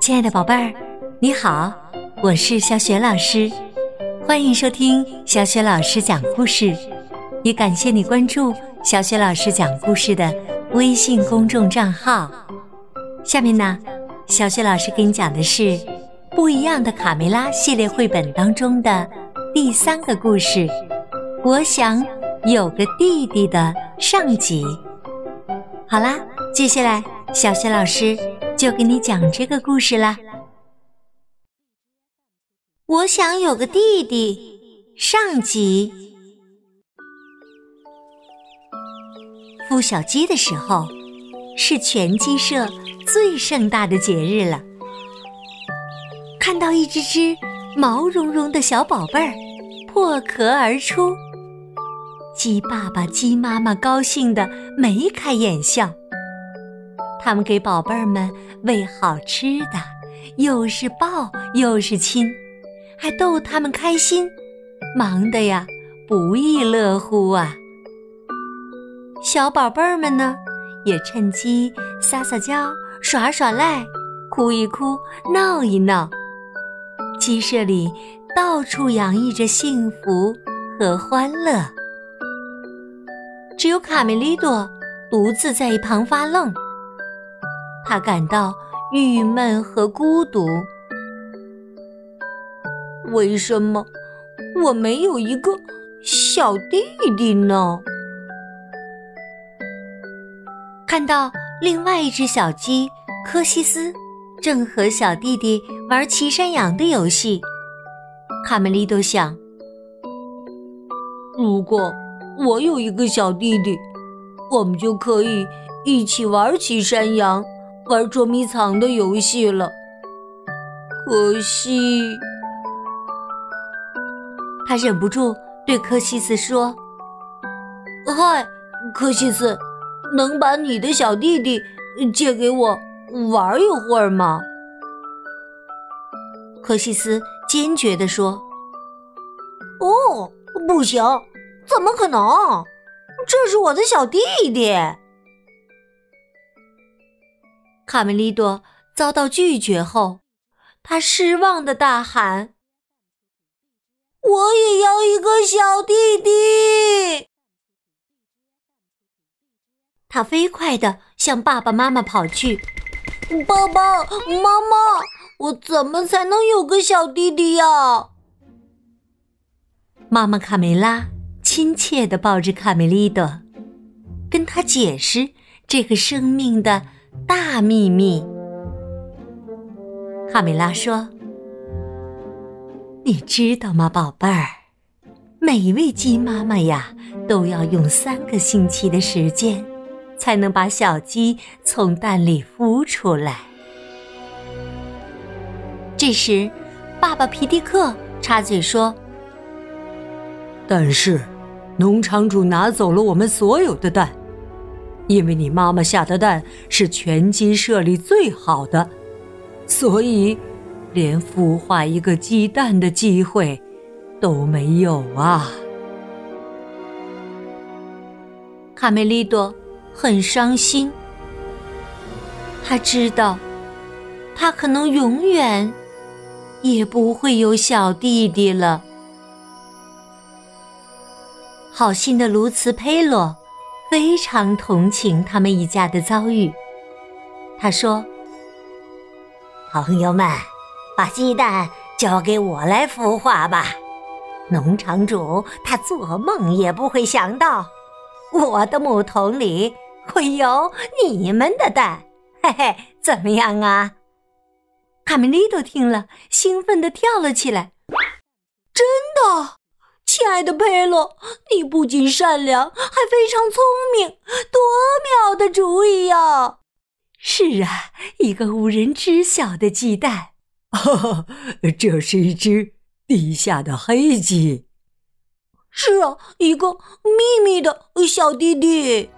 亲爱的宝贝儿，你好，我是小雪老师，欢迎收听小雪老师讲故事，也感谢你关注小雪老师讲故事的微信公众账号。下面呢，小雪老师给你讲的是《不一样的卡梅拉》系列绘本当中的第三个故事。我想有个弟弟的上集。好啦，接下来小雪老师。就给你讲这个故事啦。我想有个弟弟。上集，孵小鸡的时候，是全鸡舍最盛大的节日了。看到一只只毛茸茸的小宝贝儿破壳而出，鸡爸爸、鸡妈妈高兴的眉开眼笑。他们给宝贝儿们喂好吃的，又是抱又是亲，还逗他们开心，忙得呀不亦乐乎啊！小宝贝儿们呢，也趁机撒撒娇、耍耍赖、哭一哭、闹一闹。鸡舍里到处洋溢着幸福和欢乐，只有卡梅利多独自在一旁发愣。他感到郁闷和孤独。为什么我没有一个小弟弟呢？看到另外一只小鸡柯西斯正和小弟弟玩骑山羊的游戏，卡梅利多想：如果我有一个小弟弟，我们就可以一起玩骑山羊。玩捉迷藏的游戏了，可惜，他忍不住对柯西斯说：“嗨，柯西斯，能把你的小弟弟借给我玩一会儿吗？”柯西斯坚决地说：“哦，不行，怎么可能？这是我的小弟弟。”卡梅利多遭到拒绝后，他失望的大喊：“我也要一个小弟弟！”他飞快的向爸爸妈妈跑去：“爸爸妈妈，我怎么才能有个小弟弟呀？”妈妈卡梅拉亲切的抱着卡梅利多，跟他解释这个生命的。大秘密，卡梅拉说：“你知道吗，宝贝儿？每一位鸡妈妈呀，都要用三个星期的时间，才能把小鸡从蛋里孵出来。”这时，爸爸皮迪克插嘴说：“但是，农场主拿走了我们所有的蛋。”因为你妈妈下的蛋是全鸡舍里最好的，所以连孵化一个鸡蛋的机会都没有啊！卡梅利多很伤心，他知道他可能永远也不会有小弟弟了。好心的卢茨佩罗。非常同情他们一家的遭遇，他说：“朋友们，把鸡蛋交给我来孵化吧。农场主他做梦也不会想到，我的木桶里会有你们的蛋。嘿嘿，怎么样啊？”卡梅利多听了，兴奋地跳了起来：“真的！”亲爱的佩洛，你不仅善良，还非常聪明，多妙的主意呀！是啊，一个无人知晓的鸡蛋。哈哈，这是一只地下的黑鸡。是啊，一个秘密的小弟弟。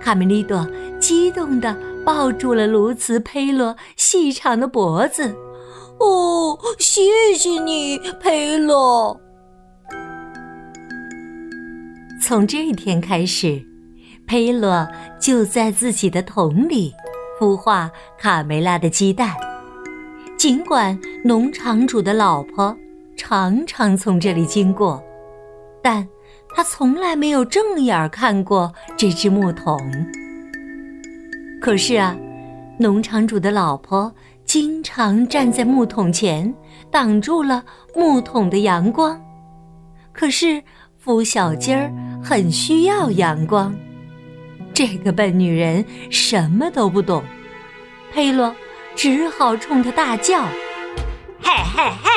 卡梅利多激动地抱住了卢茨佩洛细长的脖子。哦，谢谢你，佩洛。从这一天开始，佩洛就在自己的桶里孵化卡梅拉的鸡蛋。尽管农场主的老婆常常从这里经过，但他从来没有正眼看过这只木桶。可是啊，农场主的老婆经常站在木桶前，挡住了木桶的阳光。可是孵小鸡儿很需要阳光，这个笨女人什么都不懂。佩洛。只好冲他大叫：“嘿嘿嘿，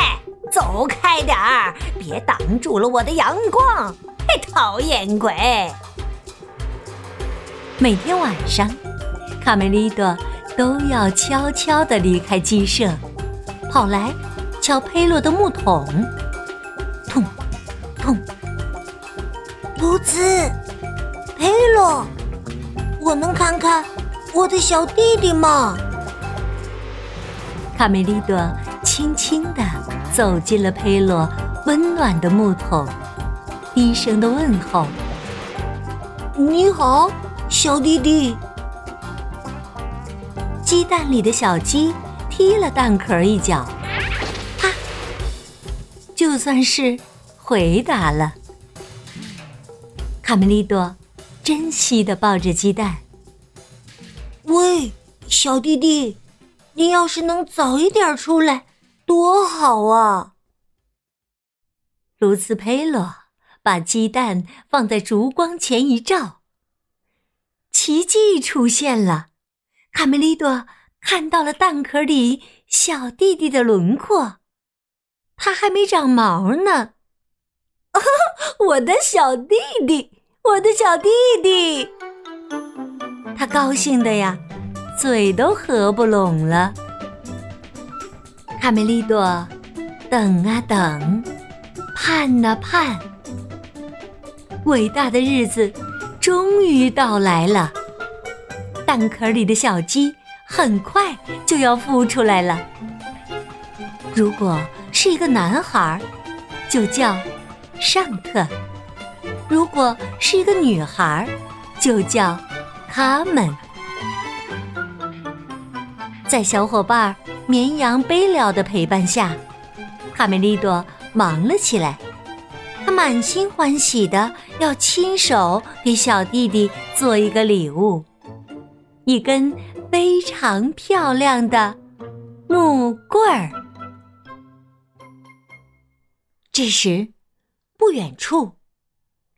走开点儿，别挡住了我的阳光！嘿，讨厌鬼！”每天晚上，卡梅利多都要悄悄地离开鸡舍，跑来敲佩洛的木桶，痛痛。卢兹，佩洛，我能看看我的小弟弟吗？卡梅利多轻轻地走进了佩洛温暖的木桶，低声的问候：“你好，小弟弟。”鸡蛋里的小鸡踢了蛋壳一脚，啪！就算是回答了。卡梅利多珍惜的抱着鸡蛋：“喂，小弟弟。”你要是能早一点出来，多好啊！卢茨佩洛把鸡蛋放在烛光前一照，奇迹出现了。卡梅利多看到了蛋壳里小弟弟的轮廓，他还没长毛呢。我的小弟弟，我的小弟弟，他高兴的呀。嘴都合不拢了。卡梅利多等啊等，盼啊盼，伟大的日子终于到来了。蛋壳里的小鸡很快就要孵出来了。如果是一个男孩，就叫尚特；如果是一个女孩，就叫他们。在小伙伴绵羊贝了的陪伴下，卡梅利多忙了起来。他满心欢喜的要亲手给小弟弟做一个礼物——一根非常漂亮的木棍儿。这时，不远处，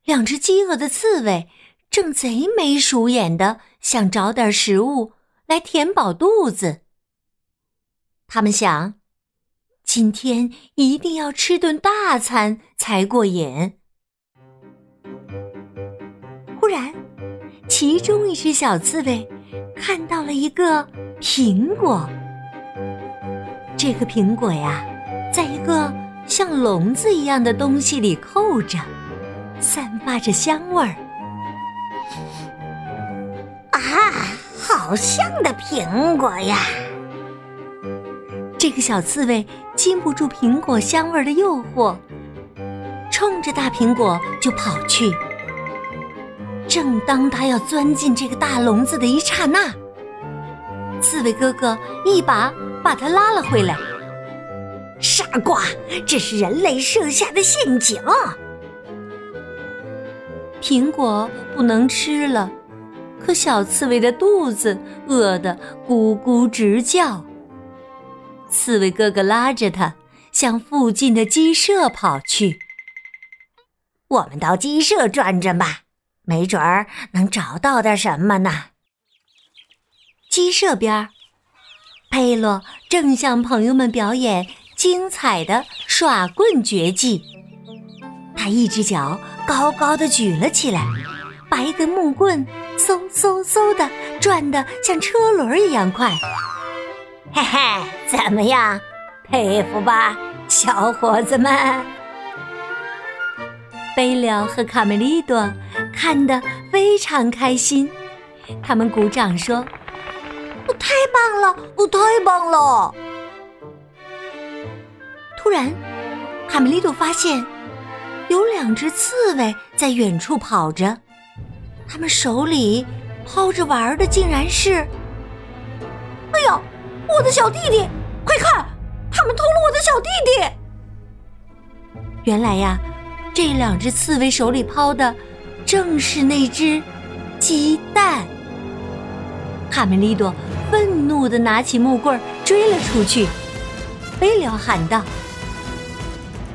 两只饥饿的刺猬正贼眉鼠眼的想找点食物来填饱肚子。他们想，今天一定要吃顿大餐才过瘾。忽然，其中一只小刺猬了一个苹果。这个苹果呀，在一个像笼子一样的东西里扣着，散发着香味儿。啊，好香的苹果呀！这个小刺猬禁不住苹果香味的诱惑，冲着大苹果就跑去。正当它要钻进这个大笼子的一刹那，刺猬哥哥一把把他拉了回来。傻瓜，这是人类设下的陷阱。苹果不能吃了，可小刺猬的肚子饿得咕咕直叫。刺猬哥哥拉着他向附近的鸡舍跑去。我们到鸡舍转转吧，没准儿能找到点什么呢。鸡舍边，佩洛正向朋友们表演精彩的耍棍绝技。他一只脚高高的举了起来，把一根木棍嗖嗖嗖的转得像车轮一样快。嘿嘿，怎么样？佩服吧，小伙子们！贝了和卡梅利多看得非常开心，他们鼓掌说：“我太棒了，我太棒了！”突然，卡梅利多发现有两只刺猬在远处跑着，他们手里抛着玩的竟然是哎呀，我的小弟弟！快看，他们偷了我的小弟弟！原来呀，这两只刺猬手里抛的正是那只鸡蛋。卡梅利多愤怒地拿起木棍追了出去。贝利奥喊道：“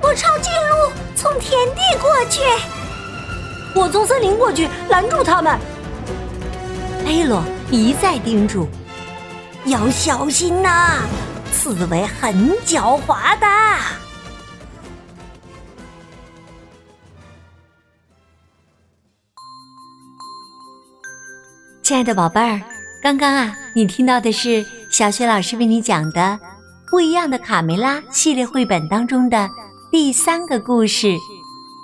我抄近路，从田地过去。”我从森林过去，拦住他们。佩罗一再叮嘱：“要小心呐，刺猬很狡猾的。”亲爱的宝贝儿，刚刚啊，你听到的是小雪老师为你讲的《不一样的卡梅拉》系列绘本当中的第三个故事。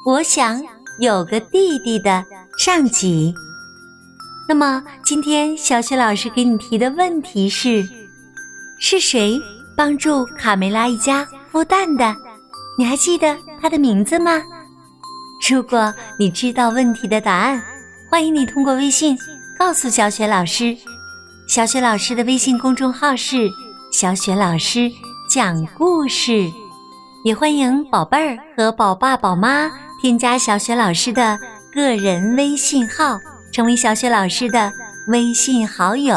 我想。有个弟弟的上集。那么，今天小雪老师给你提的问题是：是谁帮助卡梅拉一家孵蛋的？你还记得他的名字吗？如果你知道问题的答案，欢迎你通过微信告诉小雪老师。小雪老师的微信公众号是“小雪老师讲故事”，也欢迎宝贝儿和宝爸宝妈。添加小雪老师的个人微信号，成为小雪老师的微信好友，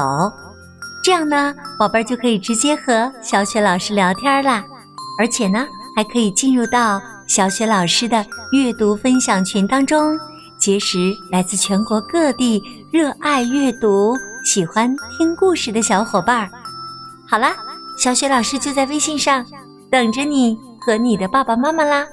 这样呢，宝贝儿就可以直接和小雪老师聊天啦。而且呢，还可以进入到小雪老师的阅读分享群当中，结识来自全国各地热爱阅读、喜欢听故事的小伙伴儿。好啦，小雪老师就在微信上等着你和你的爸爸妈妈啦。